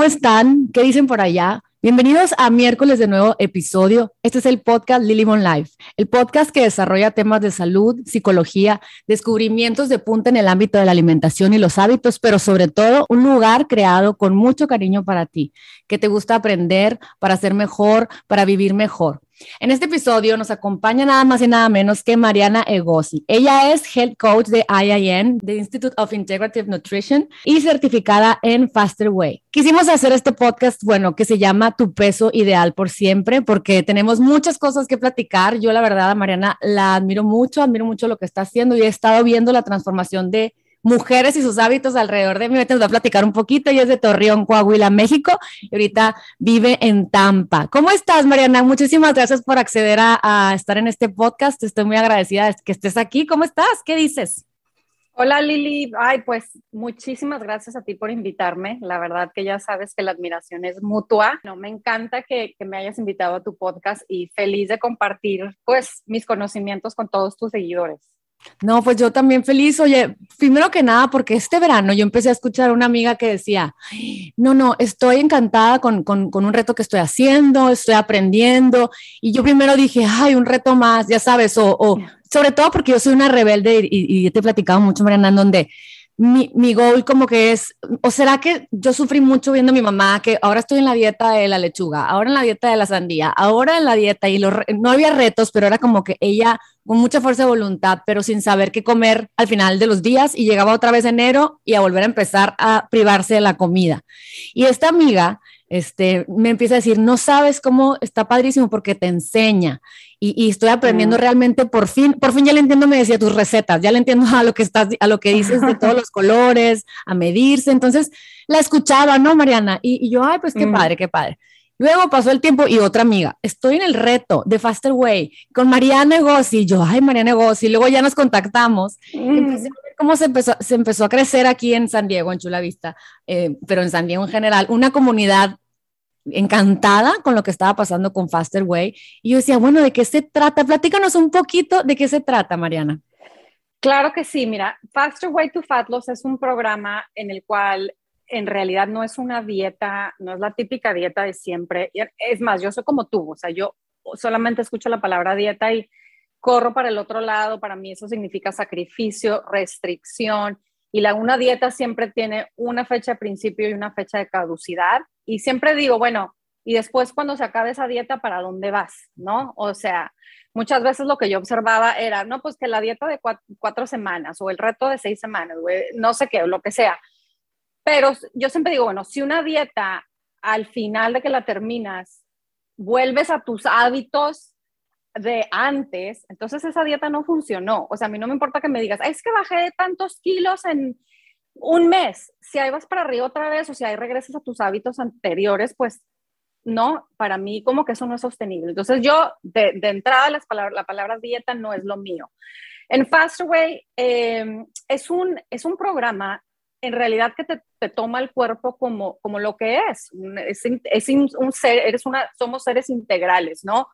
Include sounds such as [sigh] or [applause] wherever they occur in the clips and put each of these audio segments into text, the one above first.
¿cómo están? ¿Qué dicen por allá? Bienvenidos a miércoles de nuevo episodio. Este es el podcast Lily Mon Life, el podcast que desarrolla temas de salud, psicología, descubrimientos de punta en el ámbito de la alimentación y los hábitos, pero sobre todo un lugar creado con mucho cariño para ti, que te gusta aprender para ser mejor, para vivir mejor. En este episodio nos acompaña nada más y nada menos que Mariana Egosi. Ella es Head Coach de IIN, de Institute of Integrative Nutrition, y certificada en Faster Way. Quisimos hacer este podcast, bueno, que se llama Tu peso ideal por siempre, porque tenemos muchas cosas que platicar. Yo, la verdad, Mariana la admiro mucho, admiro mucho lo que está haciendo y he estado viendo la transformación de mujeres y sus hábitos alrededor de mí. Ahorita nos va a platicar un poquito. Ella es de Torreón, Coahuila, México, y ahorita vive en Tampa. ¿Cómo estás, Mariana? Muchísimas gracias por acceder a, estar en este podcast. Estoy muy agradecida de que estés aquí. ¿Cómo estás? ¿Qué dices? Hola Lili, ay pues muchísimas gracias a ti por invitarme. La verdad que ya sabes que la admiración es mutua. No, me encanta que, que, me hayas invitado a tu podcast y feliz de compartir pues mis conocimientos con todos tus seguidores. No, pues yo también feliz. Oye, primero que nada, porque este verano yo empecé a escuchar a una amiga que decía, no, no, estoy encantada con, con, con, un reto que estoy haciendo, estoy aprendiendo. Y yo primero dije, ay, un reto más, ya sabes, o, o sobre todo porque yo soy una rebelde y, y te he platicado mucho, Mariana, en donde mi, mi goal como que es, o será que yo sufrí mucho viendo a mi mamá que ahora estoy en la dieta de la lechuga, ahora en la dieta de la sandía, ahora en la dieta y no había retos, pero era como que ella con mucha fuerza de voluntad, pero sin saber qué comer al final de los días y llegaba otra vez enero y a volver a empezar a privarse de la comida. Y esta amiga este, me empieza a decir, no sabes cómo está padrísimo porque te enseña y, estoy aprendiendo mm. realmente por fin, por fin ya le entiendo, me decía tus recetas, ya le entiendo a lo que estás, a lo que dices de todos [laughs] los colores, a medirse, entonces la escuchaba, ¿no, Mariana? Y, yo, ay, pues qué mm. padre, qué padre. Luego pasó el tiempo y otra amiga, estoy en el reto de Faster Way con Mariana Negossi, yo, ay, Mariana Negossi, luego ya nos contactamos, mm. cómo se empezó, se empezó a crecer aquí en San Diego, en Chula Vista, eh, pero en San Diego en general, una comunidad encantada con lo que estaba pasando con Faster Way. Y yo decía, bueno, ¿de qué se trata? Platícanos un poquito de qué se trata, Mariana. Claro que sí, mira, Faster Way to Fat Loss es un programa en el cual en realidad no es una dieta, no es la típica dieta de siempre. Es más, yo soy como tú, o sea, yo solamente escucho la palabra dieta y corro para el otro lado. Para mí eso significa sacrificio, restricción. Y la, una dieta siempre tiene una fecha de principio y una fecha de caducidad y siempre digo, bueno, y después cuando se acabe esa dieta, ¿para dónde vas? ¿No? O sea, muchas veces lo que yo observaba era, no, pues que la dieta de cuatro, semanas o el reto de seis semanas, no sé qué, lo que sea. Pero yo siempre digo, bueno, si una dieta al final de que la terminas, vuelves a tus hábitos de antes, entonces esa dieta no funcionó. O sea, a mí no me importa que me digas, es que bajé tantos kilos en, un mes, si ahí vas para arriba otra vez o si ahí regresas a tus hábitos anteriores, pues no, para mí como que eso no es sostenible. Entonces yo, de, entrada, las palabras, la palabra dieta no es lo mío. En Fastway eh, es, un, es un programa en realidad que te, te, toma el cuerpo como, como lo que es. Es, un ser, eres una, somos seres integrales, ¿no?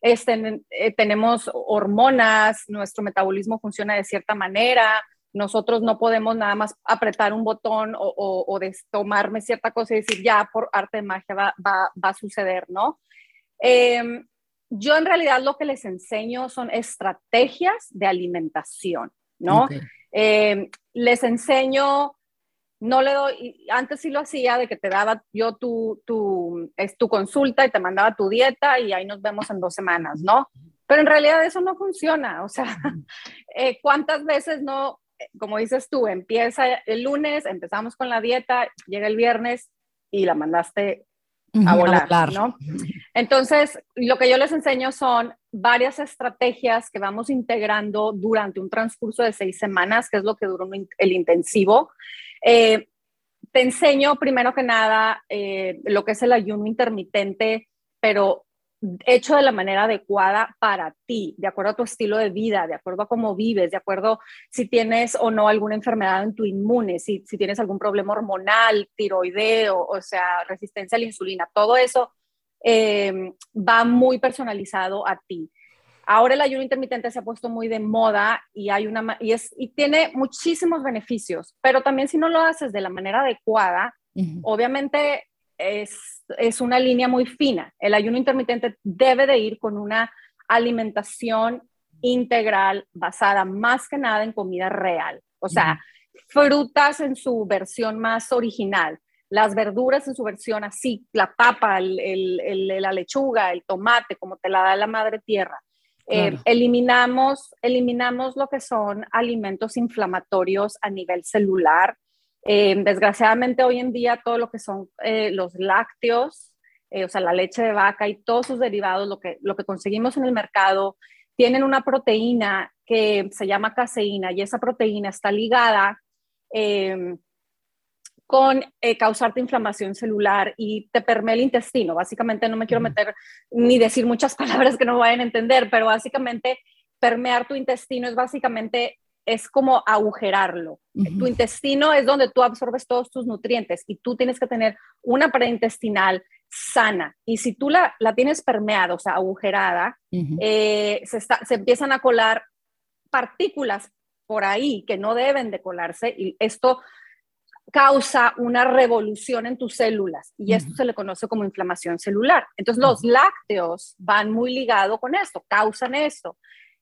Este, eh, tenemos hormonas, nuestro metabolismo funciona de cierta manera, nosotros no podemos nada más apretar un botón o, o, tomarme cierta cosa y decir, ya por arte de magia va, va, va a suceder, ¿no? Em, yo en realidad lo que les enseño son estrategias de alimentación, ¿no? Em, les enseño, no le doy, antes sí lo hacía de que te daba yo tu, tu, es tu consulta y te mandaba tu dieta y ahí nos vemos en dos semanas, ¿no? Pero en realidad eso no funciona, o sea, [laughs] eh, ¿cuántas veces no como dices tú, empieza el lunes, empezamos con la dieta, llega el viernes y la mandaste a volar, ¿no? Entonces, lo que yo les enseño son varias estrategias que vamos integrando durante un transcurso de seis semanas, que es lo que duró el intensivo. Eh, te enseño primero que nada eh, lo que es el ayuno intermitente, pero hecho de la manera adecuada para ti, de acuerdo a tu estilo de vida, de acuerdo a cómo vives, de acuerdo si tienes o no alguna enfermedad en tu inmune, si, si tienes algún problema hormonal, tiroideo, o sea, resistencia a la insulina, todo eso eh, va muy personalizado a ti. Ahora el ayuno intermitente se ha puesto muy de moda y, hay una, y, es, y tiene muchísimos beneficios, pero también si no lo haces de la manera adecuada, obviamente es, es una línea muy fina. El ayuno intermitente debe de ir con una alimentación integral basada más que nada en comida real. O sea, frutas en su versión más original, las verduras en su versión así, la papa, la lechuga, el tomate, como te la da la madre tierra. Eh, eliminamos, eliminamos lo que son alimentos inflamatorios a nivel celular. Eh, desgraciadamente hoy en día todo lo que son eh, los lácteos, o sea, la leche de vaca y todos sus derivados, lo que, lo que conseguimos en el mercado, tienen una proteína que se llama caseína y esa proteína está ligada con eh, causarte inflamación celular y te permea el intestino. Básicamente no me quiero meter ni decir muchas [laughs] palabras que no vayan a entender, pero básicamente permear tu intestino es básicamente es como agujerarlo. Tu intestino es donde tú absorbes todos tus nutrientes y tú tienes que tener una pared intestinal sana. Y si tú la, la tienes permeada, o sea, agujerada, eh, se, se empiezan a colar partículas por ahí que no deben de colarse y esto causa una revolución en tus células y esto se le conoce como inflamación celular. Entonces los lácteos van muy ligados con esto, causan esto.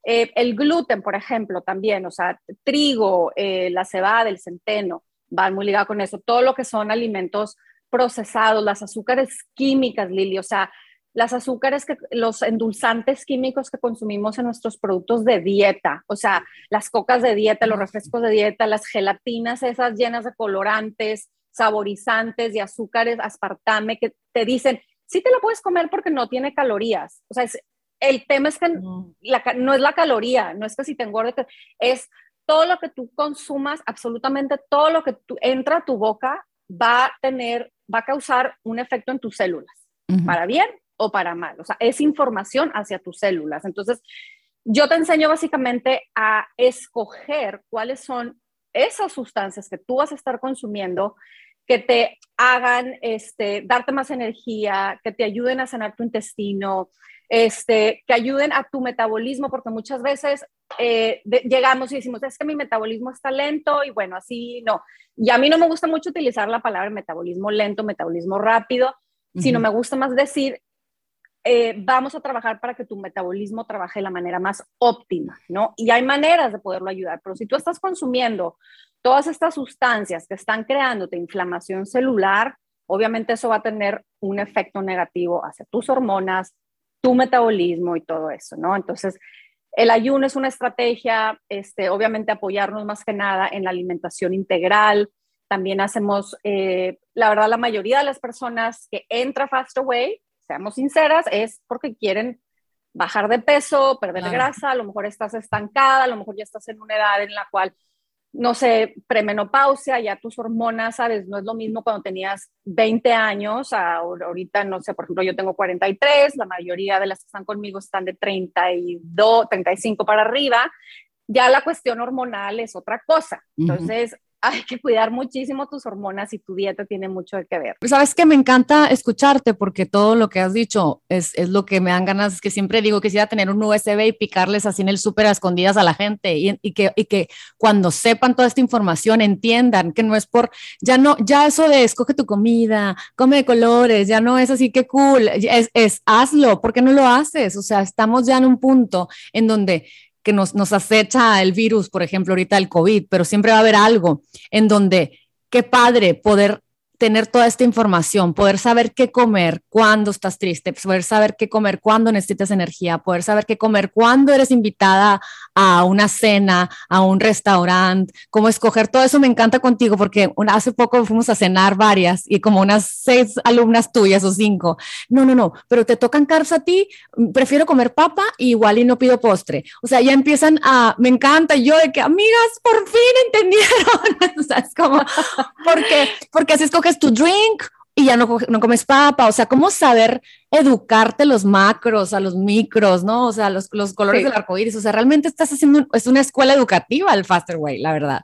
Eh, el gluten, por ejemplo, también, o sea, trigo, eh, la cebada, el centeno, van muy ligados con eso. Todo lo que son alimentos procesados, las azúcares químicas, Lili, o sea, las azúcares, que, los endulzantes químicos que consumimos en nuestros productos de dieta, o sea, las cocas de dieta, los refrescos de dieta, las gelatinas esas llenas de colorantes, saborizantes y azúcares, aspartame, que te dicen, sí te la puedes comer porque no tiene calorías. O sea, el tema es que no. es la caloría, no es que si te engordes, es todo lo que tú consumas, absolutamente todo lo que tú, entra a tu boca va a tener, va a causar un efecto en tus células, para bien o para mal. O sea, es información hacia tus células. Entonces, yo te enseño básicamente a escoger cuáles son esas sustancias que tú vas a estar consumiendo que te hagan este, darte más energía, que te ayuden a sanar tu intestino, este, que ayuden a tu metabolismo, porque muchas veces eh, llegamos y decimos, es que mi metabolismo está lento y bueno, así no. Y a mí no me gusta mucho utilizar la palabra metabolismo lento, metabolismo rápido, sino me gusta más decir, eh, vamos a trabajar para que tu metabolismo trabaje de la manera más óptima, ¿no? Y hay maneras de poderlo ayudar, pero si tú estás consumiendo todas estas sustancias que están creándote inflamación celular, obviamente eso va a tener un efecto negativo hacia tus hormonas, tu metabolismo y todo eso, ¿no? Entonces, el ayuno es una estrategia, este, obviamente apoyarnos más que nada en la alimentación integral. También hacemos, eh, la verdad, la mayoría de las personas que entra Fast Away seamos sinceras, es porque quieren bajar de peso, perder grasa, a lo mejor estás estancada, a lo mejor ya estás en una edad en la cual, no sé, premenopausia, ya tus hormonas, sabes, no es lo mismo cuando tenías 20 años, ahorita, no sé, por ejemplo, yo tengo 43, la mayoría de las que están conmigo están de 32, 35 para arriba, ya la cuestión hormonal es otra cosa. Entonces, hay que cuidar muchísimo tus hormonas y tu dieta tiene mucho que ver. Sabes que me encanta escucharte porque todo lo que has dicho es, es lo que me dan ganas, es que siempre digo que quisiera tener un USB y picarles así en el súper a escondidas a la gente y, y, que, y que cuando sepan toda esta información entiendan que no es por, ya no, ya eso de escoge tu comida, come de colores, ya no es así que cool, es, es hazlo, ¿por qué no lo haces? O sea, estamos ya en un punto en donde que nos, nos acecha el virus, por ejemplo, ahorita el COVID, pero siempre va a haber algo en donde qué padre poder tener toda esta información, poder saber qué comer cuando estás triste, poder saber qué comer cuando necesitas energía, poder saber qué comer cuando eres invitada a una cena, a un restaurante, cómo escoger todo eso me encanta contigo porque hace poco fuimos a cenar varias y como unas seis alumnas tuyas o cinco. No, no, no, pero te tocan carbs a ti, prefiero comer papa y igual y no pido postre. O sea, ya empiezan a, me encanta yo de que amigas por fin entendieron, [laughs] o sea, es como, porque, porque así escoges tu drink y ya no, no comes papa, o sea, cómo saber educarte los macros, a los micros, ¿no? O sea, los, los colores del arco iris, o sea, realmente estás haciendo, es una escuela educativa el Faster Way, la verdad.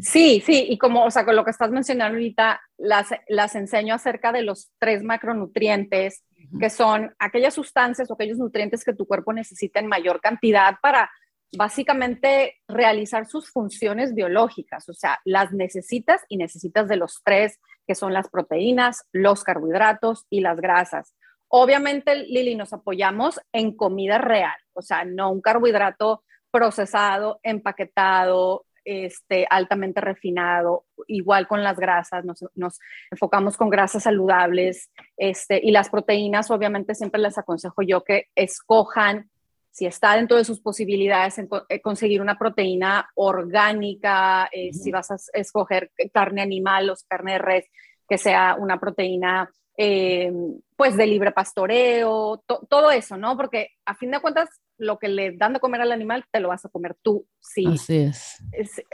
Sí, sí, y como, o sea, con lo que estás mencionando ahorita, las, las enseño acerca de los tres macronutrientes, que son aquellas sustancias o aquellos nutrientes que tu cuerpo necesita en mayor cantidad para básicamente realizar sus funciones biológicas, o sea, las necesitas y necesitas de los tres, que son las proteínas, los carbohidratos y las grasas. Obviamente, Lili, nos apoyamos en comida real, o sea, no un carbohidrato procesado, empaquetado, este, altamente refinado, igual con las grasas, nos, nos, enfocamos con grasas saludables este, y las proteínas, obviamente siempre les aconsejo yo que escojan si está dentro de sus posibilidades en eh, conseguir una proteína orgánica, eh, si vas a escoger carne animal o carne de res, que sea una proteína eh, pues de libre pastoreo, todo eso, ¿no? Porque a fin de cuentas lo que le dan de comer al animal te lo vas a comer tú, sí. Así es.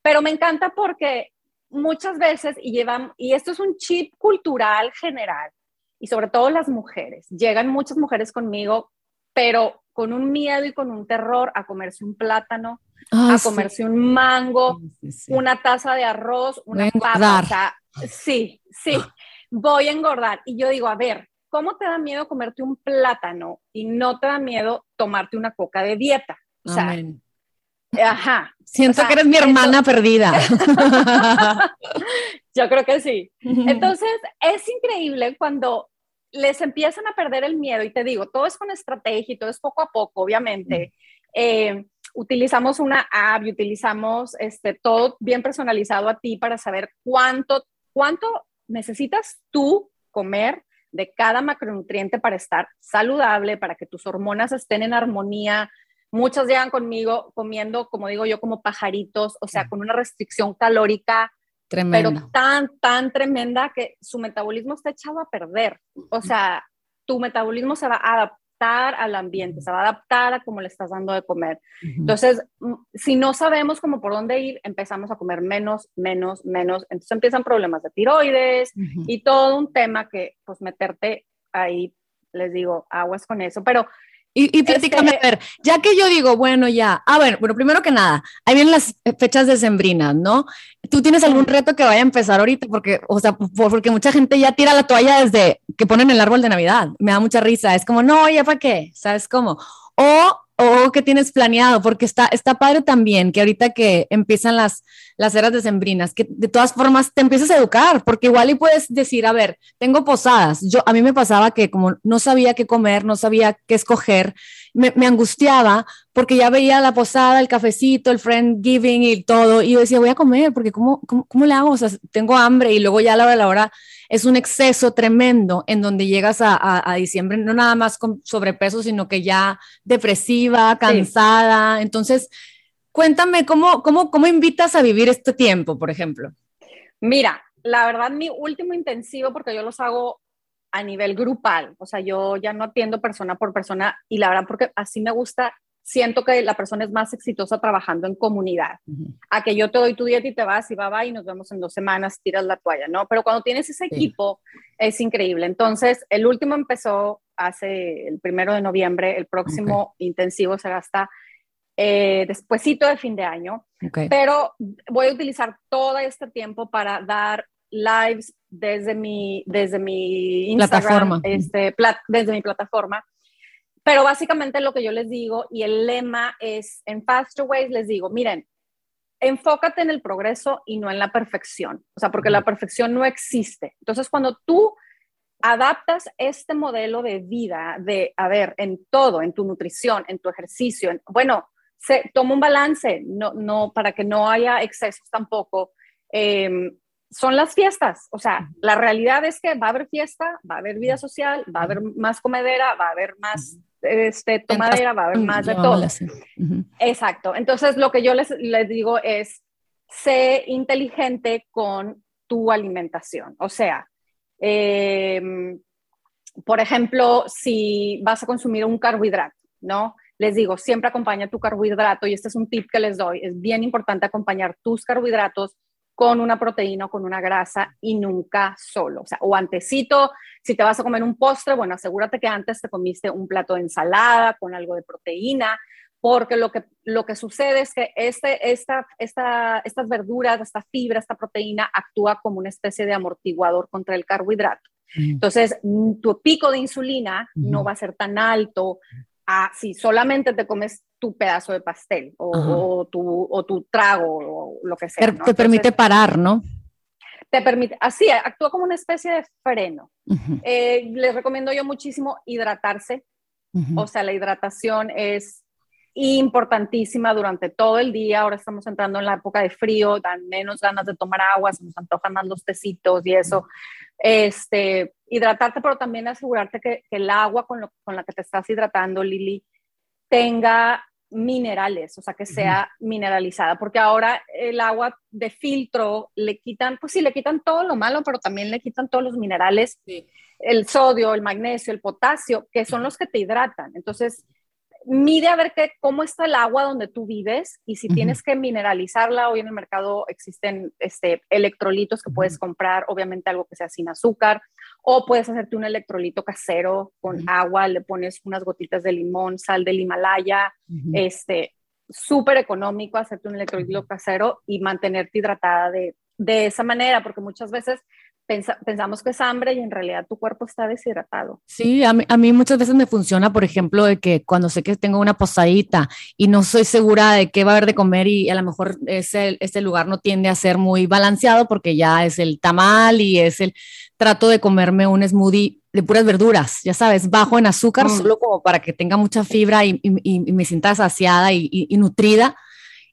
pero me encanta porque muchas veces, y llevan, y esto es un chip cultural general, y sobre todo las mujeres, llegan muchas mujeres conmigo pero con un miedo y con un terror a comerse un plátano, ah, a comerse un mango, una taza de arroz, una papa. sí, sí, voy a engordar. Y yo digo, a ver, ¿cómo te da miedo comerte un plátano y no te da miedo tomarte una coca de dieta? O sea, Ajá. Siento que eres mi hermana perdida. [laughs] Yo creo que sí. [laughs] Entonces, es increíble cuando les empiezan a perder el miedo y te digo, todo es con estrategia y todo es poco a poco, obviamente. Eh, utilizamos una app y utilizamos este, todo bien personalizado a ti para saber cuánto, cuánto necesitas tú comer de cada macronutriente para estar saludable, para que tus hormonas estén en armonía. Muchas llegan conmigo comiendo, como digo yo, como pajaritos, o sea, con una restricción calórica pero tan, tan tremenda que su metabolismo está echado a perder. O sea, tu metabolismo se va a adaptar al ambiente, se va a adaptar a cómo le estás dando de comer. Entonces, mm, si no sabemos cómo por dónde ir, empezamos a comer menos, menos, menos. Entonces empiezan problemas de tiroides y todo un tema que, pues, meterte ahí, les digo, aguas con eso. Pero y, y platícame, a ver, ya que yo digo, bueno, ya, a ver, bueno, primero que nada, ahí vienen las fechas decembrinas, ¿no? ¿Tú tienes algún reto que vaya a empezar ahorita? Porque, o sea, porque mucha gente ya tira la toalla desde que ponen el árbol de Navidad. Me da mucha risa. Es como, no, ¿ya para qué? ¿Sabes cómo? O o qué tienes planeado, porque está, está padre también que ahorita que empiezan las, las eras decembrinas, que de todas formas te empiezas a educar, porque igual y puedes decir, a ver, tengo posadas. Yo, a mí me pasaba que como no sabía qué comer, no sabía qué escoger, me, me angustiaba porque ya veía la posada, el cafecito, el friend giving y todo, y yo decía, voy a comer, porque ¿cómo, cómo, cómo le hago? O sea, tengo hambre y luego ya a la hora de la hora es un exceso tremendo en donde llegas a, diciembre, no nada más con sobrepeso, sino que ya depresiva, cansada. Entonces, cuéntame, ¿cómo, cómo, ¿cómo invitas a vivir este tiempo, por ejemplo? Mira, la verdad, mi último intensivo, porque yo los hago a nivel grupal, o sea, yo ya no atiendo persona por persona y la verdad, porque así me gusta siento que la persona es más exitosa trabajando en comunidad. A que yo te doy tu dieta y te vas y va, va y nos vemos en dos semanas, tiras la toalla, ¿no? Pero cuando tienes ese equipo es increíble. Entonces, el último empezó hace el primero de noviembre, el próximo intensivo se gasta eh, despuésito de fin de año, pero voy a utilizar todo este tiempo para dar lives desde mi, desde mi Instagram, Este, desde mi plataforma. Pero básicamente lo que yo les digo y el lema es, en Faster Ways les digo, miren, enfócate en el progreso y no en la perfección, o sea, porque la perfección no existe. Entonces, cuando tú adaptas este modelo de vida, de, a ver, en todo, en tu nutrición, en tu ejercicio, bueno, se, toma un balance, no, no, para que no haya excesos tampoco. Em, son las fiestas, o sea, la realidad es que va a haber fiesta, va a haber vida social, va a haber más comedera, va a haber más este, tomadera, va a haber más de todo. Exacto. Entonces, lo que yo les, les digo es, sé inteligente con tu alimentación. O sea, em, por ejemplo, si vas a consumir un carbohidrato, ¿no? Les digo, siempre acompaña tu carbohidrato y este es un tip que les doy. Es bien importante acompañar tus carbohidratos con una proteína o con una grasa y nunca solo. O sea, o antecito, si te vas a comer un postre, bueno, asegúrate que antes te comiste un plato de ensalada con algo de proteína, porque lo que, lo que sucede es que este, esta, esta, estas verduras, esta fibra, esta proteína actúa como una especie de amortiguador contra el carbohidrato. Entonces, tu pico de insulina no va a ser tan alto a si solamente te comes tu pedazo de pastel o, tu, o tu, trago o lo que sea. Te permite parar, ¿no? Te permite, así, actúa como una especie de freno. Eh, les recomiendo yo muchísimo hidratarse. O sea, la hidratación es importantísima durante todo el día. Ahora estamos entrando en la época de frío, dan menos ganas de tomar agua, se nos antojan más los tecitos y eso. Este, hidratarte, pero también asegurarte que, el agua con, con, la que te estás hidratando, Lili, tenga minerales, o sea, que sea mineralizada, porque ahora el agua de filtro le quitan, pues sí, le quitan todo lo malo, pero también le quitan todos los minerales, el sodio, el magnesio, el potasio, que son los que te hidratan. Entonces, mide a ver qué, cómo está el agua donde tú vives y si tienes que mineralizarla. Hoy en el mercado existen este, electrolitos que puedes comprar, obviamente algo que sea sin azúcar, o puedes hacerte un electrolito casero con agua, le pones unas gotitas de limón, sal del Himalaya, este, súper económico hacerte un electrolito casero y mantenerte hidratada de, de esa manera, porque muchas veces pensamos que es hambre y en realidad tu cuerpo está deshidratado. Sí, a mí, muchas veces me funciona, por ejemplo, de que cuando sé que tengo una posadita y no soy segura de qué va a haber de comer y a lo mejor ese, ese lugar no tiende a ser muy balanceado porque ya es el tamal y es el trato de comerme un smoothie de puras verduras, ya sabes, bajo en azúcar, mm. solo como para que tenga mucha fibra y, me sienta saciada y nutrida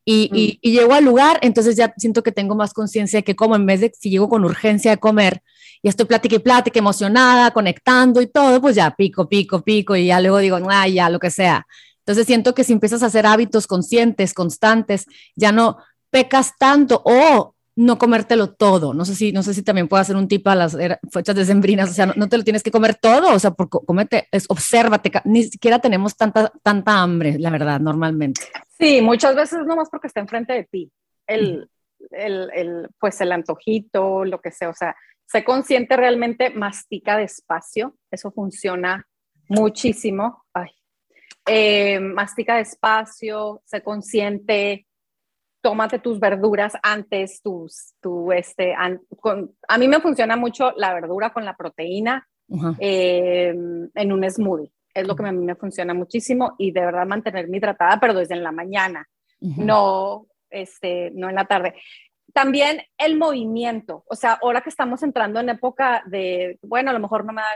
y, y, llego al lugar, entonces ya siento que tengo más conciencia de que como en vez de si llego con urgencia de comer y estoy plática y plática, emocionada, conectando y todo, pues ya pico, pico, pico y ya luego digo, ay, ya, lo que sea. Entonces siento que si empiezas a hacer hábitos conscientes, constantes, ya no pecas tanto o no comértelo todo. No sé si, no sé si también puedo hacer un tipo a las fechas decembrinas, o sea, no, te lo tienes que comer todo, o sea, por, comete, es, obsérvate, ni siquiera tenemos tanta, tanta hambre, la verdad, normalmente. Sí, muchas veces no más porque está enfrente de ti, el, el, el, pues el antojito, lo que sea, o sea, sé consciente realmente, mastica despacio, eso funciona muchísimo. Ay. Eh, mastica despacio, sé consciente, tómate tus verduras antes, tus, tu, este, con, a mí me funciona mucho la verdura con la proteína em, en un smoothie. Es lo que a mí me funciona muchísimo y de verdad mantenerme hidratada, pero desde en la mañana, no, este, no en la tarde. También el movimiento, o sea, ahora que estamos entrando en época de, bueno, a lo mejor no me da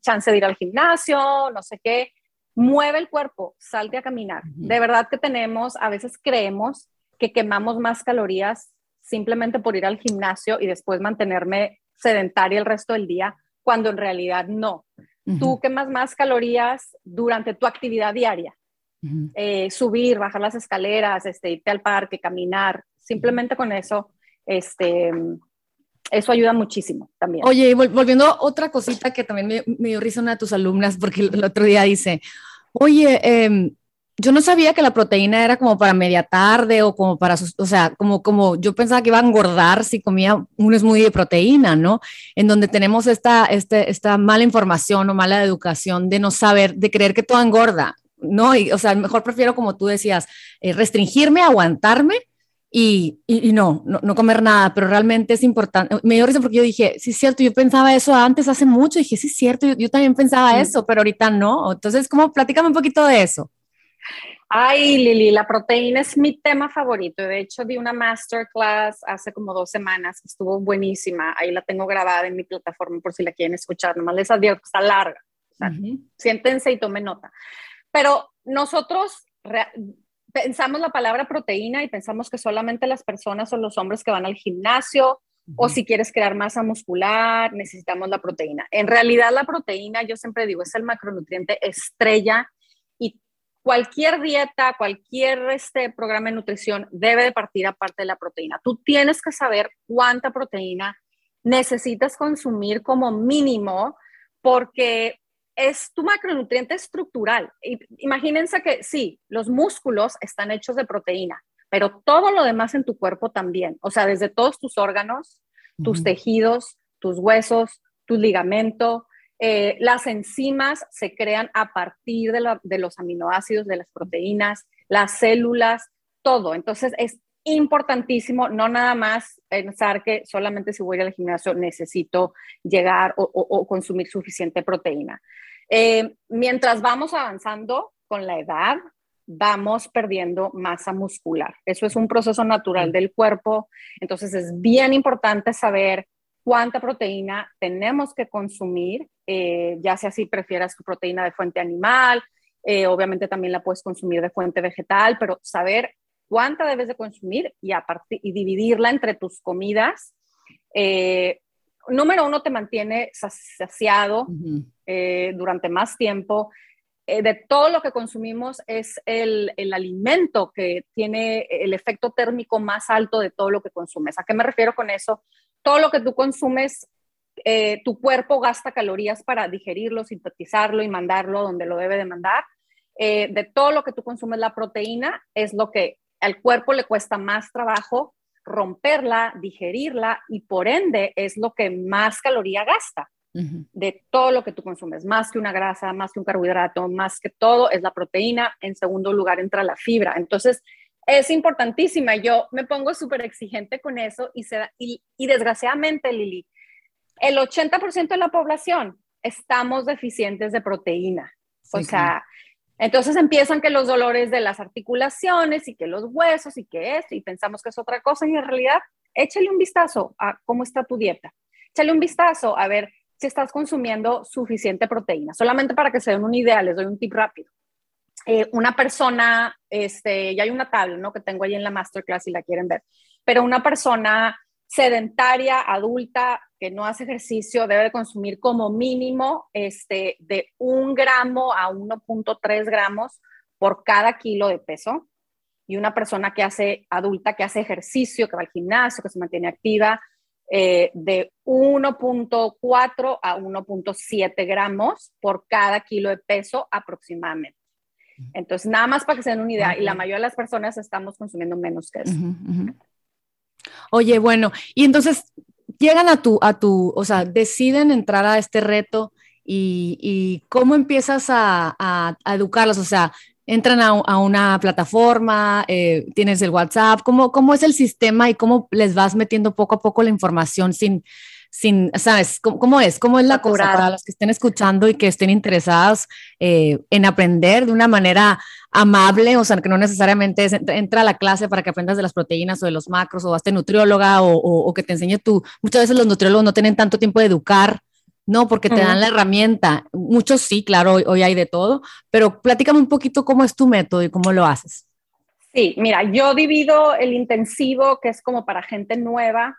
chance de ir al gimnasio, no sé qué, mueve el cuerpo, salte a caminar. De verdad que tenemos, a veces creemos que quemamos más calorías simplemente por ir al gimnasio y después mantenerme sedentaria el resto del día, cuando en realidad no. Tú quemas más calorías durante tu actividad diaria. Eh, subir, bajar las escaleras, este, irte al parque, caminar, simplemente con eso, este, eso ayuda muchísimo también. Oye, volviendo a otra cosita que también me, dio risa una de tus alumnas, porque el, otro día dice, oye, eh, yo no sabía que la proteína era como para media tarde o como para, o sea, como, como yo pensaba que iba a engordar si comía un smoothie de proteína, ¿no? En donde tenemos esta, este, esta mala información o mala educación de no saber, de creer que todo engorda, ¿no? Y, o sea, mejor prefiero, como tú decías, eh, restringirme, aguantarme y, y, no, no, comer nada, pero realmente es importante. Me dio risa porque yo dije, sí es cierto, yo pensaba eso antes, hace mucho, dije, sí es cierto, yo, también pensaba eso, pero ahorita no. Entonces, como platícame un poquito de eso. Ay, Lili, la proteína es mi tema favorito. De hecho, di una masterclass hace como dos semanas, estuvo buenísima. Ahí la tengo grabada en mi plataforma por si la quieren escuchar. Nomás les advierto está larga. Siéntense y tomen nota. Pero nosotros pensamos la palabra proteína y pensamos que solamente las personas son los hombres que van al gimnasio o si quieres crear masa muscular, necesitamos la proteína. En realidad, la proteína, yo siempre digo, es el macronutriente estrella cualquier dieta, cualquier este programa de nutrición debe de partir aparte de la proteína. Tú tienes que saber cuánta proteína necesitas consumir como mínimo porque es tu macronutriente estructural. Imagínense que sí, los músculos están hechos de proteína, pero todo lo demás en tu cuerpo también, o sea, desde todos tus órganos, tus tejidos, tus huesos, tu ligamento, eh, las enzimas se crean a partir de, los aminoácidos, de las proteínas, las células, todo. Entonces es importantísimo no nada más pensar que solamente si voy al gimnasio necesito llegar o, consumir suficiente proteína. Eh, mientras vamos avanzando con la edad vamos perdiendo masa muscular. Eso es un proceso natural del cuerpo. Entonces es bien importante saber cuánta proteína tenemos que consumir, eh, ya sea si prefieras tu proteína de fuente animal, eh, obviamente también la puedes consumir de fuente vegetal, pero saber cuánta debes de consumir y, y dividirla entre tus comidas. Eh, número uno, te mantiene saciado durante más tiempo. de todo lo que consumimos es el, el, alimento que tiene el efecto térmico más alto de todo lo que consumes. ¿A qué me refiero con eso? Todo lo que tú consumes, eh, tu cuerpo gasta calorías para digerirlo, sintetizarlo y mandarlo donde lo debe de mandar. Eh, de todo lo que tú consumes, la proteína es lo que al cuerpo le cuesta más trabajo romperla, digerirla y por ende es lo que más caloría gasta. De todo lo que tú consumes, más que una grasa, más que un carbohidrato, más que todo es la proteína. En segundo lugar entra la fibra. Entonces, es importantísima. Yo me pongo súper exigente con eso y, se y, desgraciadamente, Lili, el 80% de la población estamos deficientes de proteína. o sea, entonces empiezan que los dolores de las articulaciones y que los huesos y que esto, y pensamos que es otra cosa, y en realidad, échale un vistazo a cómo está tu dieta. Échale un vistazo a ver si estás consumiendo suficiente proteína. Solamente para que se den una idea, les doy un tip rápido. Eh, una persona, este, ya hay una tabla. Que tengo ahí en la masterclass si la quieren ver, pero una persona sedentaria, adulta, que no hace ejercicio, debe consumir como mínimo este, de un gramo a 1.3 gramos por cada kilo de peso. Y una persona que hace adulta, que hace ejercicio, que va al gimnasio, que se mantiene activa, eh, de 1.4 a 1.7 gramos por cada kilo de peso aproximadamente. Entonces, nada más para que se den una idea, y la mayoría de las personas estamos consumiendo menos que eso. Oye, bueno, y entonces llegan a tu, a tu, o sea, deciden entrar a este reto y, cómo empiezas a, a, educarlos, o sea, entran a, una plataforma, eh, tienes el WhatsApp, ¿cómo, ¿cómo es el sistema y cómo les vas metiendo poco a poco la información sin, sin, ¿sabes? ¿Cómo, es? ¿Cómo es la cosa para los que estén escuchando y que estén interesados eh, en aprender de una manera amable? O sea, que no necesariamente es, entra a la clase para que aprendas de las proteínas o de los macros o hazte nutrióloga o, o, que te enseñe tú. Muchas veces los nutriólogos no tienen tanto tiempo de educar. No, porque te dan la herramienta. Muchos sí, claro, hoy, hoy hay de todo, pero platícame un poquito cómo es tu método y cómo lo haces. Sí, mira, yo divido el intensivo, que es como para gente nueva,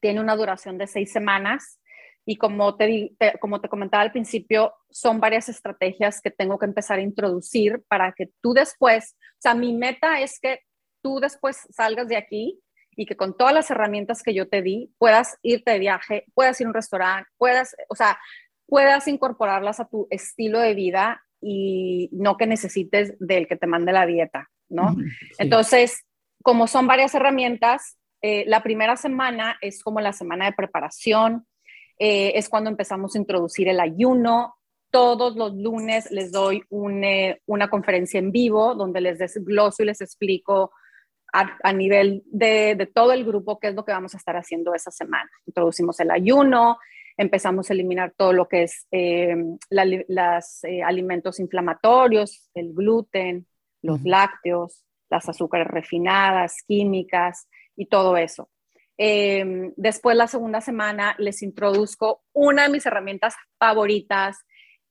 tiene una duración de seis semanas y como te, como te comentaba al principio, son varias estrategias que tengo que empezar a introducir para que tú después, o sea, mi meta es que tú después salgas de aquí y que con todas las herramientas que yo te di puedas irte de viaje, puedas ir a un restaurante, puedas, o sea, puedas incorporarlas a tu estilo de vida y no que necesites del que te mande la dieta, ¿no? Entonces, como son varias herramientas, eh, la primera semana es como la semana de preparación, eh, es cuando empezamos a introducir el ayuno. Todos los lunes les doy eh, una conferencia en vivo donde les desgloso y les explico a, nivel de, todo el grupo qué es lo que vamos a estar haciendo esa semana. Introducimos el ayuno, empezamos a eliminar todo lo que es los alimentos inflamatorios, el gluten, los lácteos, las azúcares refinadas, químicas, y todo eso. Em, después, la segunda semana, les introduzco una de mis herramientas favoritas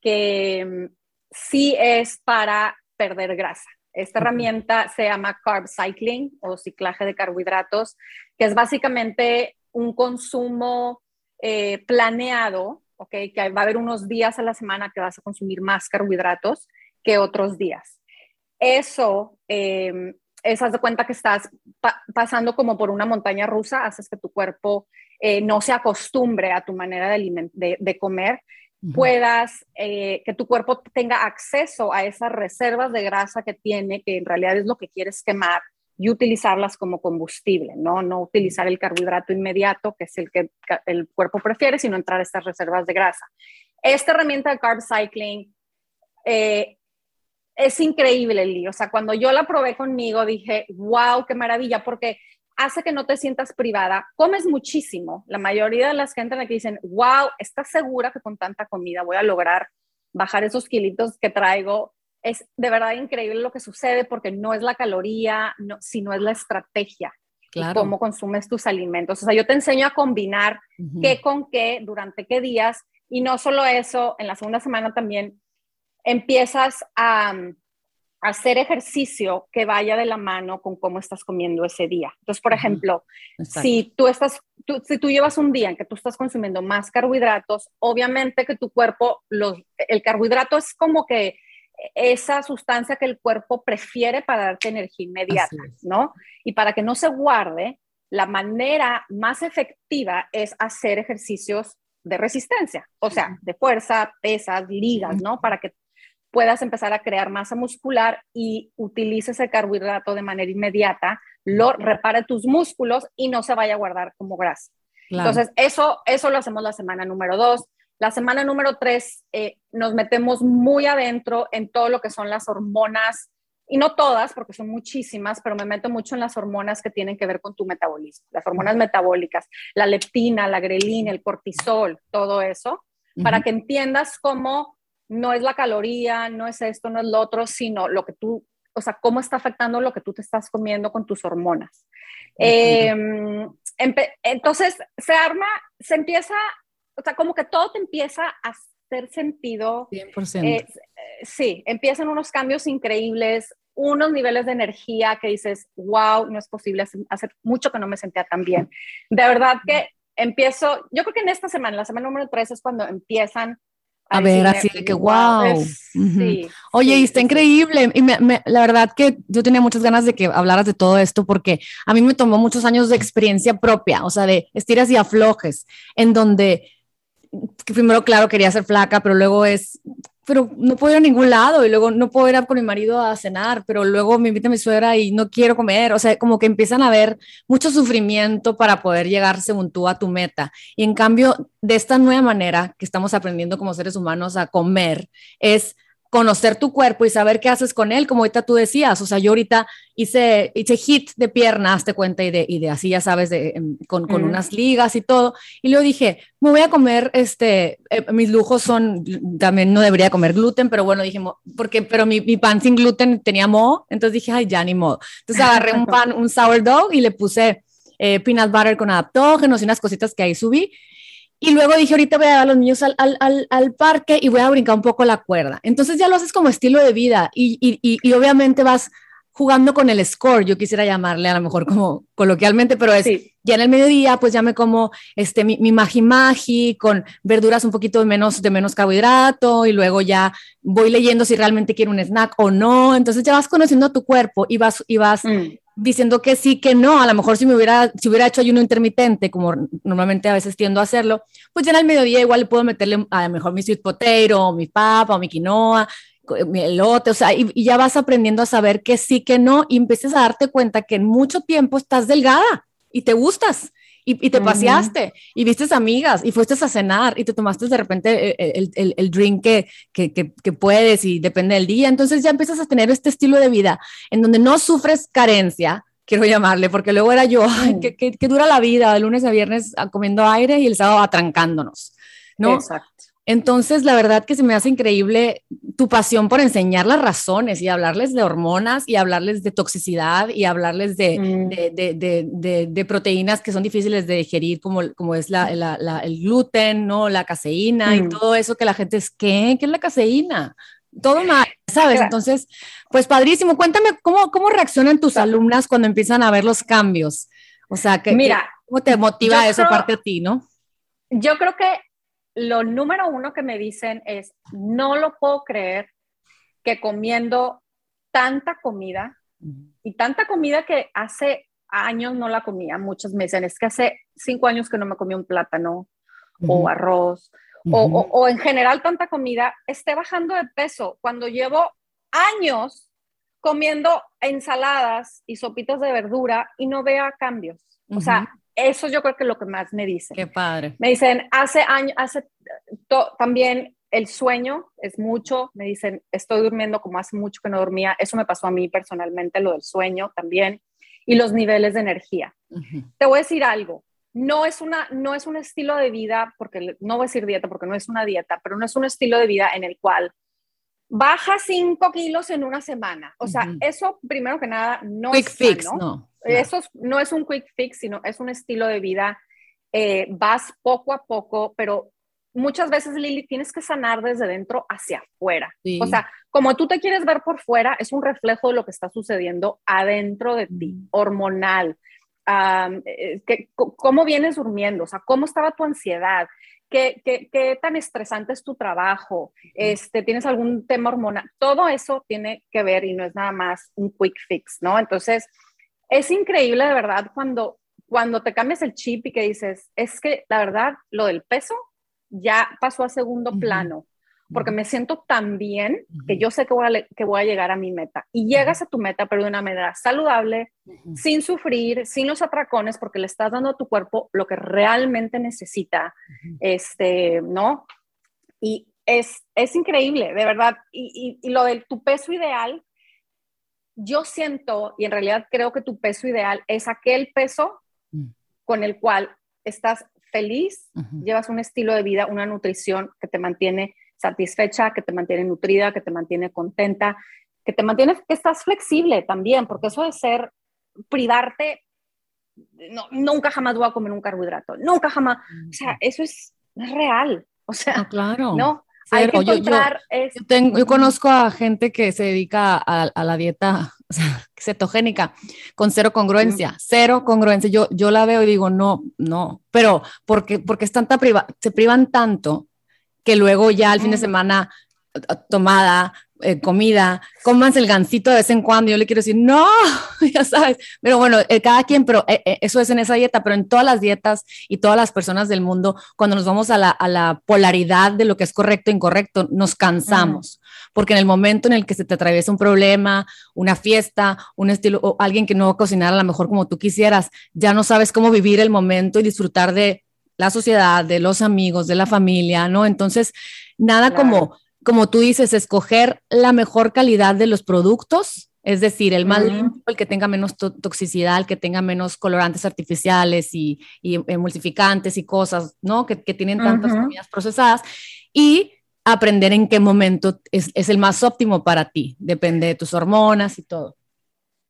que em, sí es para perder grasa. Esta herramienta se llama Carb Cycling o ciclaje de carbohidratos, que es básicamente un consumo eh, planeado, ¿ok? Que va a haber unos días a la semana que vas a consumir más carbohidratos que otros días. Eso eh, esas de cuenta que estás pasando como por una montaña rusa, haces que tu cuerpo eh, no se acostumbre a tu manera de, de, comer, puedas, eh, que tu cuerpo tenga acceso a esas reservas de grasa que tiene, que en realidad es lo que quieres quemar y utilizarlas como combustible, ¿no? No utilizar el carbohidrato inmediato, que es el que el cuerpo prefiere, sino entrar a estas reservas de grasa. Esta herramienta de carb cycling eh, es increíble, Lee. O sea, cuando yo la probé conmigo, dije, wow, qué maravilla, porque hace que no te sientas privada. Comes muchísimo. La mayoría de las gente que dicen, wow, ¿estás segura que con tanta comida voy a lograr bajar esos kilitos que traigo? es de verdad increíble lo que sucede porque no es la caloría, no, sino es la estrategia. Claro. cómo consumes tus alimentos. O sea, yo te enseño a combinar qué con qué, durante qué días, y no solo eso, en la segunda semana también empiezas a, hacer ejercicio que vaya de la mano con cómo estás comiendo ese día. Entonces, por ejemplo, si tú estás, si tú llevas un día en que tú estás consumiendo más carbohidratos, obviamente que tu cuerpo, los, el carbohidrato es como que esa sustancia que el cuerpo prefiere para darte energía inmediata, ¿no? Y para que no se guarde, la manera más efectiva es hacer ejercicios de resistencia, o sea, de fuerza, pesas, ligas, ¿no? Para que puedas empezar a crear masa muscular y utilices el carbohidrato de manera inmediata, lo repare tus músculos y no se vaya a guardar como grasa. Entonces, eso, eso lo hacemos la semana número dos. La semana número tres eh, nos metemos muy adentro en todo lo que son las hormonas, y no todas, porque son muchísimas, pero me meto mucho en las hormonas que tienen que ver con tu metabolismo, las hormonas metabólicas, la leptina, la grelina, el cortisol, todo eso, para que entiendas cómo no es la caloría, no es esto, no es lo otro, sino lo que tú, o sea, cómo está afectando lo que tú te estás comiendo con tus hormonas. Em, entonces, se arma, se empieza, o sea, como que todo te empieza a hacer sentido. 100%. Eh, sí, empiezan unos cambios increíbles, unos niveles de energía que dices, wow, no es posible, hace, mucho que no me sentía tan bien. De verdad que empiezo, yo creo que en esta semana, la semana número 3 es cuando empiezan a ver, así de que wow. sí, Oye, y está increíble. Y la verdad que yo tenía muchas ganas de que hablaras de todo esto porque a mí me tomó muchos años de experiencia propia, o sea, de estiras y aflojes, en donde primero, claro, quería ser flaca, pero luego es pero no puedo ir a ningún lado y luego no puedo ir a con mi marido a cenar, pero luego me invita mi suegra y no quiero comer, o sea, como que empiezan a haber mucho sufrimiento para poder llegar según tú a tu meta. Y en cambio, de esta nueva manera que estamos aprendiendo como seres humanos a comer, es conocer tu cuerpo y saber qué haces con él, como ahorita tú decías, o sea, yo ahorita hice, hice hit de piernas, te cuenta, y de, y de así, ya sabes, de, em, con, con unas ligas y todo, y luego dije, me voy a comer, este, eh, mis lujos son, también no debería comer gluten, pero bueno, dije, porque, pero mi, mi pan sin gluten tenía moho, entonces dije, ay, ya ni modo. Entonces agarré un [laughs] pan, un sourdough y le puse eh, peanut butter con adaptógenos y unas cositas que ahí subí, y luego dije, ahorita voy a llevar a los niños al, al, al, parque y voy a brincar un poco la cuerda. Entonces ya lo haces como estilo de vida y, y, y, obviamente vas jugando con el score, yo quisiera llamarle a lo mejor como coloquialmente, pero es ya en el mediodía, pues ya me como este, mi, mi magi magi con verduras un poquito de menos, de menos carbohidrato y luego ya voy leyendo si realmente quiero un snack o no. Entonces ya vas conociendo a tu cuerpo y vas, y vas mm diciendo que sí, que no, a lo mejor si me hubiera, si hubiera hecho ayuno intermitente, como normalmente a veces tiendo a hacerlo, pues ya en el mediodía igual puedo meterle a lo mejor mi sweet potato, mi papa, o mi quinoa, mi elote, o sea, y, ya vas aprendiendo a saber que sí, que no, y empiezas a darte cuenta que en mucho tiempo estás delgada y te gustas y, te paseaste y viste amigas y fuiste a cenar y te tomaste de repente eh, eh, el, el, el drink que, que, que, puedes y depende del día. Entonces ya empiezas a tener este estilo de vida en donde no sufres carencia, quiero llamarle, porque luego era yo, que, que, dura la vida, de lunes a viernes comiendo aire y el sábado atrancándonos, ¿no? Exacto. Entonces, la verdad que se me hace increíble tu pasión por enseñar las razones y hablarles de hormonas y hablarles de toxicidad y hablarles de, mm. de, de, proteínas que son difíciles de digerir, como, como es la, el gluten, ¿no? la caseína y mm. todo eso que la gente es, ¿qué? ¿Qué es la caseína? Todo mal, ¿sabes? Entonces, pues padrísimo. Cuéntame cómo, cómo reaccionan tus alumnas cuando empiezan a ver los cambios. O sea, que, Mira, ¿cómo te motiva eso parte a ti, no? Yo creo que lo número uno que me dicen es, no lo puedo creer que comiendo tanta comida y tanta comida que hace años no la comía, muchos meses, es que hace cinco años que no me comí un plátano o arroz o, en general tanta comida, esté bajando de peso cuando llevo años comiendo ensaladas y sopitas de verdura y no vea cambios. O sea, eso yo creo que es lo que más me dicen. Qué padre. Me dicen, hace años, hace también el sueño es mucho, me dicen, estoy durmiendo como hace mucho que no dormía, eso me pasó a mí personalmente, lo del sueño también, y los niveles de energía. Te voy a decir algo, no es, una, no es un estilo de vida, porque no voy a decir dieta porque no es una dieta, pero no es un estilo de vida en el cual baja 5 kilos en una semana. O sea, eso primero que nada no quick es fix, no. Eso no es un quick fix, sino es un estilo de vida. Eh, vas poco a poco, pero muchas veces, Lili, tienes que sanar desde dentro hacia afuera. O sea, como tú te quieres ver por fuera, es un reflejo de lo que está sucediendo adentro de ti, hormonal. Eh, que, ¿Cómo vienes durmiendo? O sea, ¿cómo estaba tu ansiedad? ¿Qué, qué, qué tan estresante es tu trabajo? Este, ¿Tienes algún tema hormonal? Todo eso tiene que ver y no es nada más un quick fix, ¿no? Entonces, es increíble de verdad cuando, cuando te cambias el chip y que dices, es que la verdad, lo del peso ya pasó a segundo plano, porque me siento tan bien que yo sé que voy, a, que voy a llegar a mi meta. Y llegas a tu meta, pero de una manera saludable, sin sufrir, sin los atracones, porque le estás dando a tu cuerpo lo que realmente necesita, este, ¿no? Y es, es increíble, de verdad. Y, y, lo de tu peso ideal, yo siento, y en realidad creo que tu peso ideal es aquel peso mm. con el cual estás feliz, llevas un estilo de vida, una nutrición que te mantiene satisfecha, que te mantiene nutrida, que te mantiene contenta, que te mantiene, que estás flexible también, porque eso de ser, privarte, no, nunca jamás voy a comer un carbohidrato, nunca jamás, o sea, eso es, real, o sea, claro. no, hay que encontrar yo, tengo, yo, conozco a gente que se dedica a, la dieta [laughs] cetogénica con cero congruencia, cero congruencia. Yo, yo la veo y digo, no, no, pero porque, porque es tanta priva se privan tanto que luego ya al fin de semana tomada, eh, comida, cómanse el gansito de vez en cuando. Yo le quiero decir, no, [laughs] ya sabes. Pero bueno, eh, cada quien, pero eh, eso es en esa dieta, pero en todas las dietas y todas las personas del mundo, cuando nos vamos a la, a la polaridad de lo que es correcto e incorrecto, nos cansamos. Porque en el momento en el que se te atraviesa un problema, una fiesta, un estilo, o alguien que no va a cocinar a lo mejor como tú quisieras, ya no sabes cómo vivir el momento y disfrutar de la sociedad, de los amigos, de la familia, ¿no? Entonces, nada como como tú dices, escoger la mejor calidad de los productos, es decir, el más limpio, el que tenga menos toxicidad, el que tenga menos colorantes artificiales y, emulsificantes y cosas, ¿no? Que, tienen tantas comidas procesadas. Y aprender en qué momento es, es, el más óptimo para ti, depende de tus hormonas y todo.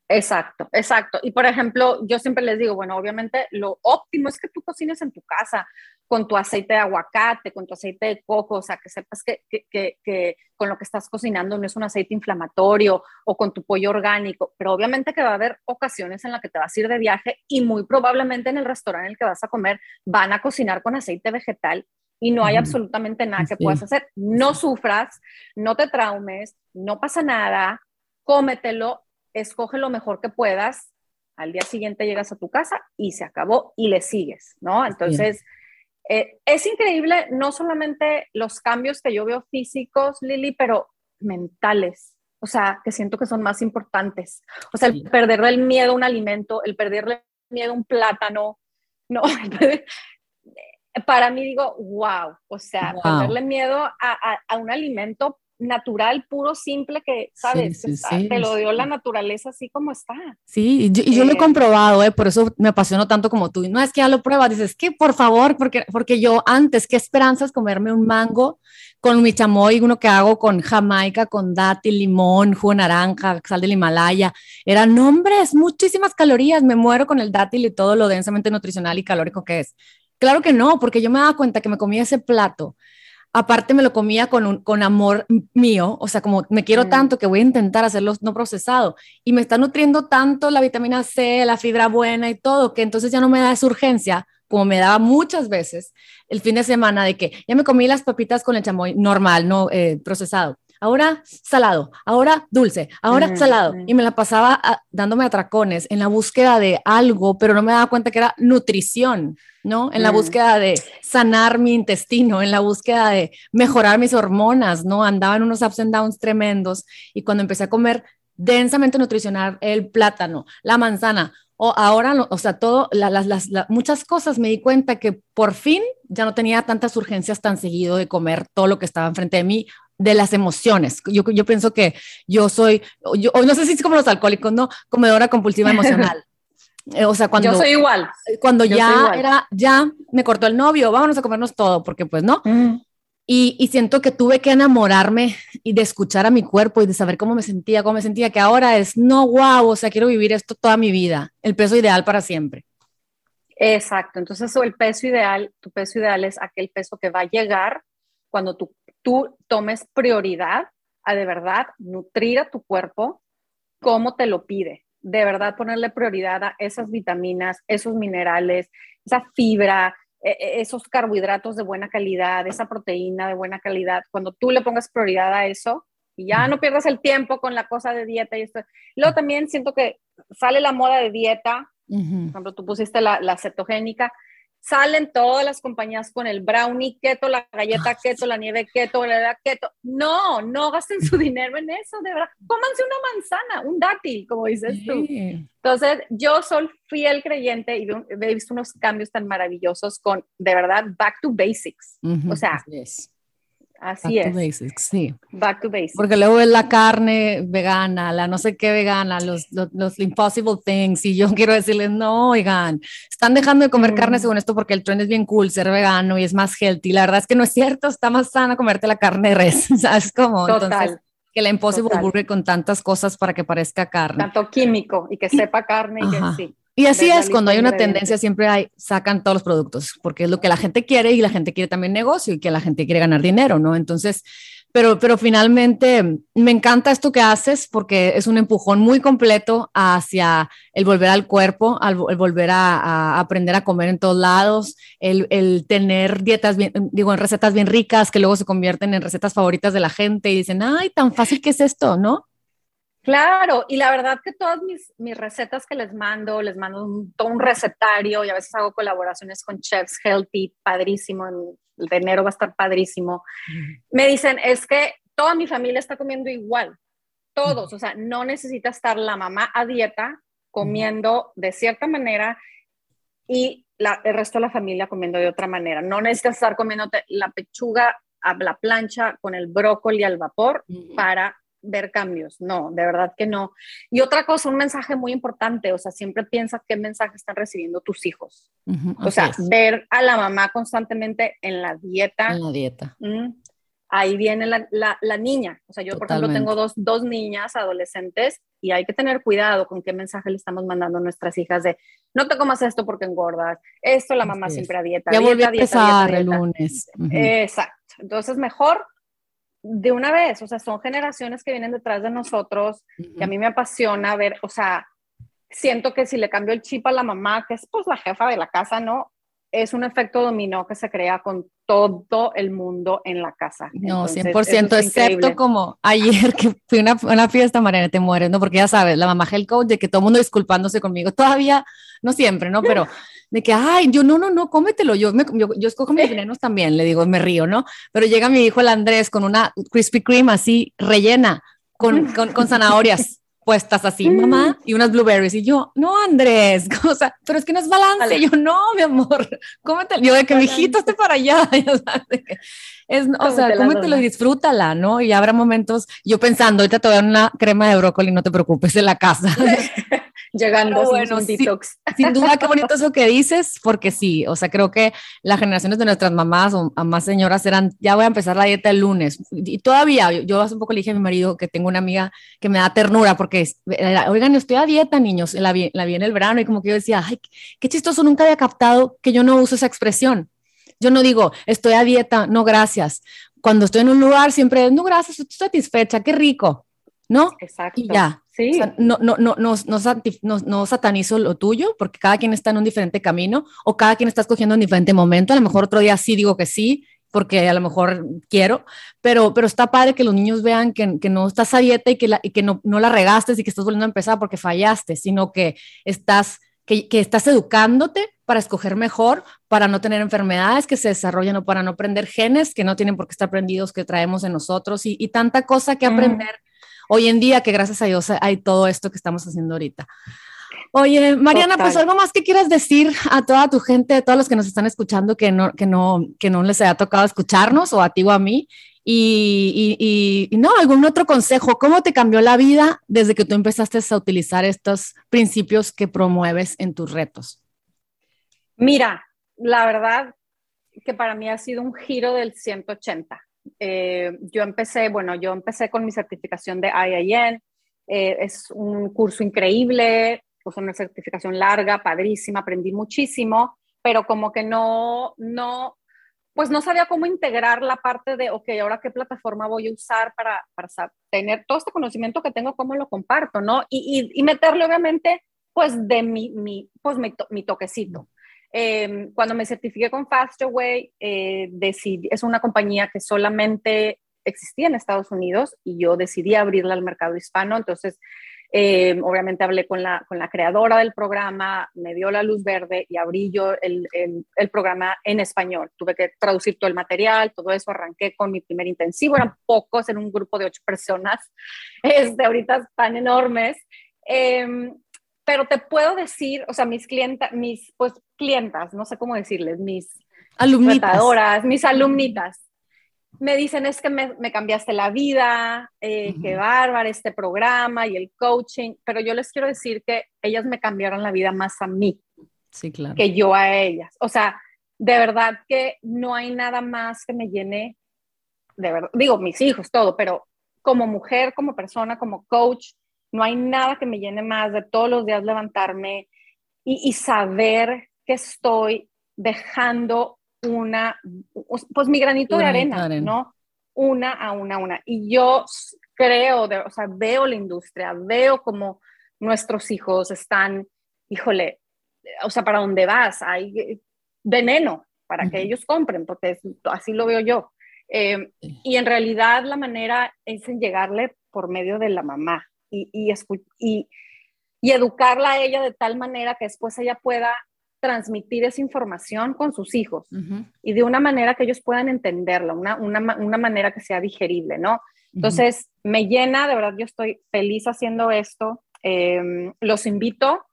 Exacto, exacto. Y por ejemplo, yo siempre les digo, bueno, obviamente lo óptimo es que tú cocines en tu casa con tu aceite de aguacate, con tu aceite de coco, o sea, que sepas que, que, que, con lo que estás cocinando no es un aceite inflamatorio o con tu pollo orgánico, pero obviamente que va a haber ocasiones en las que te vas a ir de viaje y muy probablemente en el restaurante en el que vas a comer van a cocinar con aceite vegetal y no hay absolutamente nada que puedas hacer. No sufras, no te traumes, no pasa nada, cómetelo escoge lo mejor que puedas, al día siguiente llegas a tu casa y se acabó y le sigues, ¿no? Entonces, eh, es increíble no solamente los cambios que yo veo físicos, Lili, pero mentales, o sea, que siento que son más importantes. O sea, el perderle el miedo a un alimento, el perderle miedo a un plátano, no, [laughs] para mí digo, wow, o sea, perderle miedo a, a un alimento natural, puro, simple, que, ¿sabes? te lo dio la naturaleza así como está. Sí, y yo, lo he eh, comprobado, ¿eh? por eso me apasiono tanto como tú. No es que ya lo pruebas, dices, que por favor, porque, porque yo antes, qué esperanzas comerme un mango con mi chamoy, uno que hago con jamaica, con dátil, limón, jugo de naranja, sal del Himalaya. Eran nombres, muchísimas calorías, me muero con el dátil y todo lo densamente nutricional y calórico que es. Claro que no, porque yo me daba cuenta que me comía ese plato aparte me lo comía con, un, con amor mío, o sea, como me quiero mm. tanto que voy a intentar hacerlo no procesado y me está nutriendo tanto la vitamina C, la fibra buena y todo, que entonces ya no me da esa urgencia como me daba muchas veces el fin de semana de que ya me comí las papitas con el chamoy normal, no eh, procesado. Ahora salado, ahora dulce, ahora mm, salado. Mm. Y me la pasaba ah, dándome atracones en la búsqueda de algo, pero no me daba cuenta que era nutrición. ¿no? En la mm. búsqueda de sanar mi intestino, en la búsqueda de mejorar mis hormonas, ¿no? Andaba en unos ups and downs tremendos y cuando empecé a comer densamente nutricional, el plátano, la manzana, o ahora, o sea, todo, las, las, muchas cosas me di cuenta que por fin ya no tenía tantas urgencias tan seguido de comer todo lo que estaba enfrente de mí, de las emociones. Yo, yo pienso que yo soy, yo, no sé si es como los alcohólicos, ¿no? Comedora compulsiva emocional. [laughs] Eh, o sea, cuando... Yo soy igual. Cuando ya era, ya me cortó el novio, vámonos a comernos todo, porque pues no. Y, siento que tuve que enamorarme y de escuchar a mi cuerpo y de saber cómo me sentía, cómo me sentía, que ahora es, no, wow, o sea, quiero vivir esto toda mi vida, el peso ideal para siempre. Exacto, entonces el peso ideal, tu peso ideal es aquel peso que va a llegar cuando tú, tú tomes prioridad a de verdad nutrir a tu cuerpo como te lo pide, de verdad ponerle prioridad a esas vitaminas, esos minerales, esa fibra, e, e, esos carbohidratos de buena calidad, esa proteína de buena calidad, cuando tú le pongas prioridad a eso y ya no pierdas el tiempo con la cosa de dieta y esto. Luego también siento que sale la moda de dieta, por ejemplo, tú pusiste la, la cetogénica, salen todas las compañías con el brownie keto, la galleta keto, la nieve keto, la keto. No, no gasten su [laughs] dinero en eso, de verdad. Cómanse una manzana, un dátil, como dices tú. Entonces, yo soy fiel creyente y he visto unos cambios tan maravillosos con, de verdad, back to basics. O sea, Así Back es. To basics, sí. Back to basics. Porque luego es la carne vegana, la no sé qué vegana, los, los, los impossible things, y yo [laughs] quiero decirles, no, oigan, están dejando de comer carne mm. según esto porque el trend es bien cool, ser vegano y es más healthy. La verdad es que no es cierto, está más sana comerte la carne de res, [laughs] ¿sabes cómo? Total. Entonces, que la impossible burger con tantas cosas para que parezca carne. Tanto químico y que sepa carne y que sí. Y así es, cuando hay una tendencia siempre hay, sacan todos los productos, porque es lo que la gente quiere y la gente quiere también negocio y que la gente quiere ganar dinero, ¿no? Entonces, pero, pero finalmente me encanta esto que haces porque es un empujón muy completo hacia el volver al cuerpo, el volver a, aprender a comer en todos lados, el, el, tener dietas, bien, digo, en recetas bien ricas que luego se convierten en recetas favoritas de la gente y dicen, ay, tan fácil que es esto, ¿no? Claro, y la verdad que todas mis, mis recetas que les mando, les mando un, todo un recetario y a veces hago colaboraciones con chefs healthy, padrísimo, en el de enero va a estar padrísimo. Me dicen, es que toda mi familia está comiendo igual, todos, o sea, no necesita estar la mamá a dieta comiendo de cierta manera y la, el resto de la familia comiendo de otra manera. No necesitas estar comiendo la pechuga a la plancha con el brócoli al vapor para ver cambios, no, de verdad que no. Y otra cosa, un mensaje muy importante, o sea, siempre piensa qué mensaje están recibiendo tus hijos. o sea, ver a la mamá constantemente en la dieta. En la dieta. ahí viene la, la, niña. O sea, yo, por ejemplo, tengo dos, dos niñas adolescentes y hay que tener cuidado con qué mensaje le estamos mandando a nuestras hijas de no te comas esto porque engordas, esto la mamá siempre a dieta. Ya dieta, a dieta, el lunes. Exacto. Entonces, mejor de una vez, o sea, son generaciones que vienen detrás de nosotros y a mí me apasiona ver, o sea, siento que si le cambio el chip a la mamá, que es pues la jefa de la casa, ¿no? Es un efecto dominó que se crea con todo el mundo en la casa. No, 100%, excepto como ayer que fui a una, una, fiesta, Mariana, te mueres, ¿no? Porque ya sabes, la mamá health coach de que todo el mundo disculpándose conmigo, todavía, no siempre, ¿no? Pero de que, ay, yo no, no, no, cómetelo, yo, yo, yo, escojo mis [laughs] venenos también, le digo, me río, ¿no? Pero llega mi hijo el Andrés con una Krispy Kreme así rellena, con, [laughs] con, con zanahorias puestas así, mamá, y unas blueberries. Y yo, no, Andrés, [laughs] o sea, pero es que no es balance. yo, no, mi amor, cómetelo. Yo, de que mi hijito esté para allá. [laughs] es, o sea, cómetelo y disfrútala, ¿no? Y habrá momentos, yo pensando, ahorita te voy a dar una crema de brócoli, no te preocupes, en la casa. [laughs] llegando bueno, sin, sin duda, qué bonito [laughs] eso que dices, porque sí, o sea, creo que las generaciones de nuestras mamás o más señoras eran, ya voy a empezar la dieta el lunes. Y todavía, yo, hace un poco le dije a mi marido que tengo una amiga que me da ternura, porque, oigan, estoy a dieta, niños, la vi, la vi en el verano y como que yo decía, ay, qué chistoso, nunca había captado que yo no uso esa expresión. Yo no digo, estoy a dieta, no, gracias. Cuando estoy en un lugar, siempre, no, gracias, estoy satisfecha, qué rico, ¿no? Exacto. Y ya, Sí. no, no, no, no, no, no, satanizo lo tuyo, porque cada quien está en un diferente camino o cada quien está escogiendo un diferente momento. A lo mejor otro día sí digo que sí, porque a lo mejor quiero, pero, pero está padre que los niños vean que, que no estás a dieta y que, la, y que no, no la regaste y que estás volviendo a empezar porque fallaste, sino que estás, que, que estás educándote para escoger mejor, para no tener enfermedades que se desarrollan o para no aprender genes que no tienen por qué estar aprendidos que traemos en nosotros y, y tanta cosa que aprender hoy en día, que gracias a Dios hay todo esto que estamos haciendo ahorita. Oye, Mariana, pues algo más que quieras decir a toda tu gente, a todos los que nos están escuchando, que no, que no, que no les haya tocado escucharnos, o a ti o a mí. Y, y, y, no, algún otro consejo, ¿cómo te cambió la vida desde que tú empezaste a utilizar estos principios que promueves en tus retos? Mira, la verdad, que para mí ha sido un giro del 180. Eh, yo empecé, bueno, yo empecé con mi certificación de IIN, eh, es un curso increíble, pues una certificación larga, padrísima, aprendí muchísimo, pero como que no, no, pues no sabía cómo integrar la parte de, ok, ahora qué plataforma voy a usar para, para tener todo este conocimiento que tengo, cómo lo comparto, ¿no? Y, y, meterle obviamente, pues de mi, mi pues mi, mi toquecito. Em, cuando me certifiqué con Fastaway, eh, decidí, es una compañía que solamente existía en Estados Unidos y yo decidí abrirla al mercado hispano. Entonces, em, obviamente hablé con la, con la creadora del programa, me dio la luz verde y abrí yo el, el, programa en español. Tuve que traducir todo el material, todo eso. Arranqué con mi primer intensivo, eran pocos, en un grupo de ocho personas. [laughs] Este, ahorita están enormes. Eh, pero te puedo decir, o sea, mis clientas, mis, pues, clientas, no sé cómo decirles, mis alumnitas, mis alumnitas, me dicen es que me, me cambiaste la vida, eh, qué bárbaro este programa y el coaching, pero yo les quiero decir que ellas me cambiaron la vida más a mí sí, claro. que yo a ellas. O sea, de verdad que no hay nada más que me llene, de verdad, digo, mis hijos, todo, pero como mujer, como persona, como coach, no hay nada que me llene más de todos los días levantarme y, saber que estoy dejando una, pues mi granito, de, arena, ¿no? Una a una a una. Y yo creo, o sea, veo la industria, veo como nuestros hijos están, híjole, o sea, ¿para dónde vas? Hay veneno para que ellos compren, porque así lo veo yo. Eh, y en realidad la manera es en llegarle por medio de la mamá, y, y, y, educarla a ella de tal manera que después ella pueda transmitir esa información con sus hijos y de una manera que ellos puedan entenderla, una, una, una manera que sea digerible, ¿no? Entonces, me llena, de verdad, yo estoy feliz haciendo esto. Em, los invito,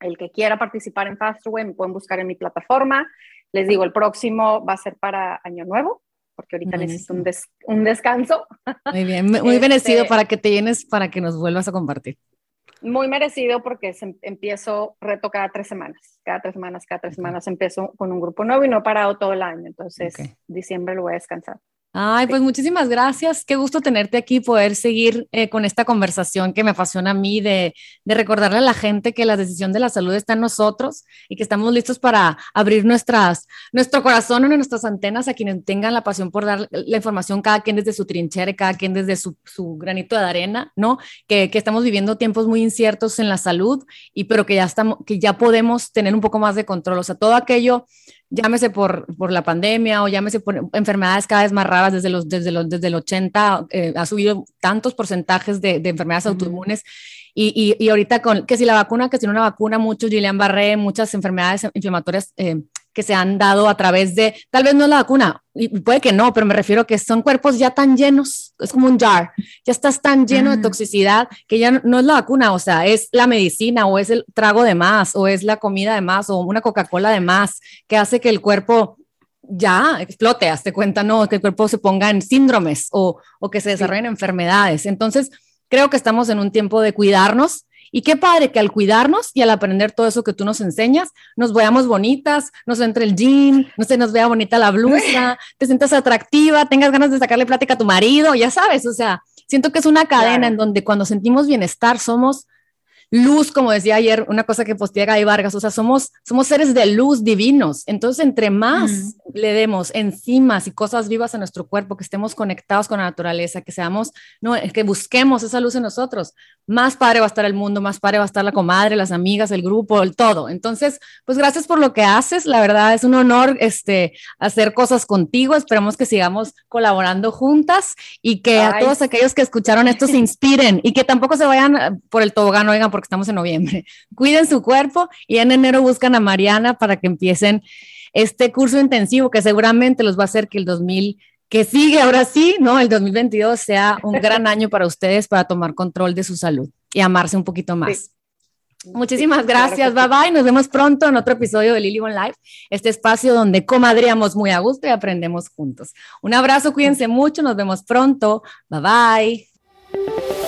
el que quiera participar en Fasterway, me pueden buscar en mi plataforma. Les digo, el próximo va a ser para Año Nuevo, porque ahorita necesito un, un, descanso. Muy bien, muy [laughs] este para que te llenes, para que nos vuelvas a compartir. Muy merecido porque empiezo reto cada tres semanas, cada tres semanas, cada tres semanas empiezo con un grupo nuevo y no he parado todo el año, entonces diciembre lo voy a descansar. Ay, pues muchísimas gracias. Qué gusto tenerte aquí, poder seguir eh, con esta conversación que me apasiona a mí, de, de, recordarle a la gente que la decisión de la salud está en nosotros y que estamos listos para abrir nuestras, nuestro corazón y nuestras antenas a quienes tengan la pasión por dar la información, cada quien desde su trinchera, cada quien desde su, su granito de arena, ¿no? Que, que, estamos viviendo tiempos muy inciertos en la salud y pero que ya, estamos, que ya podemos tener un poco más de control. O sea, todo aquello llámese por, por la pandemia o llámese por enfermedades cada vez más raras desde, los, desde, los, desde el 80, eh, ha subido tantos porcentajes de, de enfermedades autoinmunes. Y, y, y, ahorita con que si la vacuna, que si no una vacuna, muchos Gillian Barré, muchas enfermedades inflamatorias eh, que se han dado a través de, tal vez no es la vacuna, y puede que no, pero me refiero a que son cuerpos ya tan llenos, es como un jar, ya estás tan lleno de toxicidad que ya no, es la vacuna, o sea, es la medicina o es el trago de más o es la comida de más o una Coca-Cola de más que hace que el cuerpo ya explote, hazte cuenta, no, que el cuerpo se ponga en síndromes o, o que se desarrollen enfermedades. Entonces, creo que estamos en un tiempo de cuidarnos y qué padre que al cuidarnos y al aprender todo eso que tú nos enseñas, nos veamos bonitas, nos entre el jean, no se nos vea bonita la blusa, te sientas atractiva, tengas ganas de sacarle plática a tu marido, ya sabes, o sea, siento que es una cadena en donde cuando sentimos bienestar somos luz, como decía ayer, una cosa que postea Gaby Vargas, o sea, somos, somos seres de luz divinos. Entonces, entre más le demos enzimas y cosas vivas a nuestro cuerpo, que estemos conectados con la naturaleza, que seamos, no, que busquemos esa luz en nosotros, más padre va a estar el mundo, más padre va a estar la comadre, las amigas, el grupo, el todo. Entonces, pues gracias por lo que haces. La verdad es un honor este, hacer cosas contigo. Esperamos que sigamos colaborando juntas y que a todos aquellos que escucharon esto se [laughs] inspiren y que tampoco se vayan por el tobogán, oigan, porque estamos en noviembre. [laughs] Cuiden su cuerpo y en enero buscan a Mariana para que empiecen este curso intensivo que seguramente los va a hacer que el 2000 que sigue ahora sí, ¿no? El 2022 sea un gran año para ustedes para tomar control de su salud y amarse un poquito más. Muchísimas gracias, bye bye. Nos vemos pronto en otro episodio de Lily One Life, este espacio donde comadreamos muy a gusto y aprendemos juntos. Un abrazo, cuídense mucho, nos vemos pronto. Bye bye.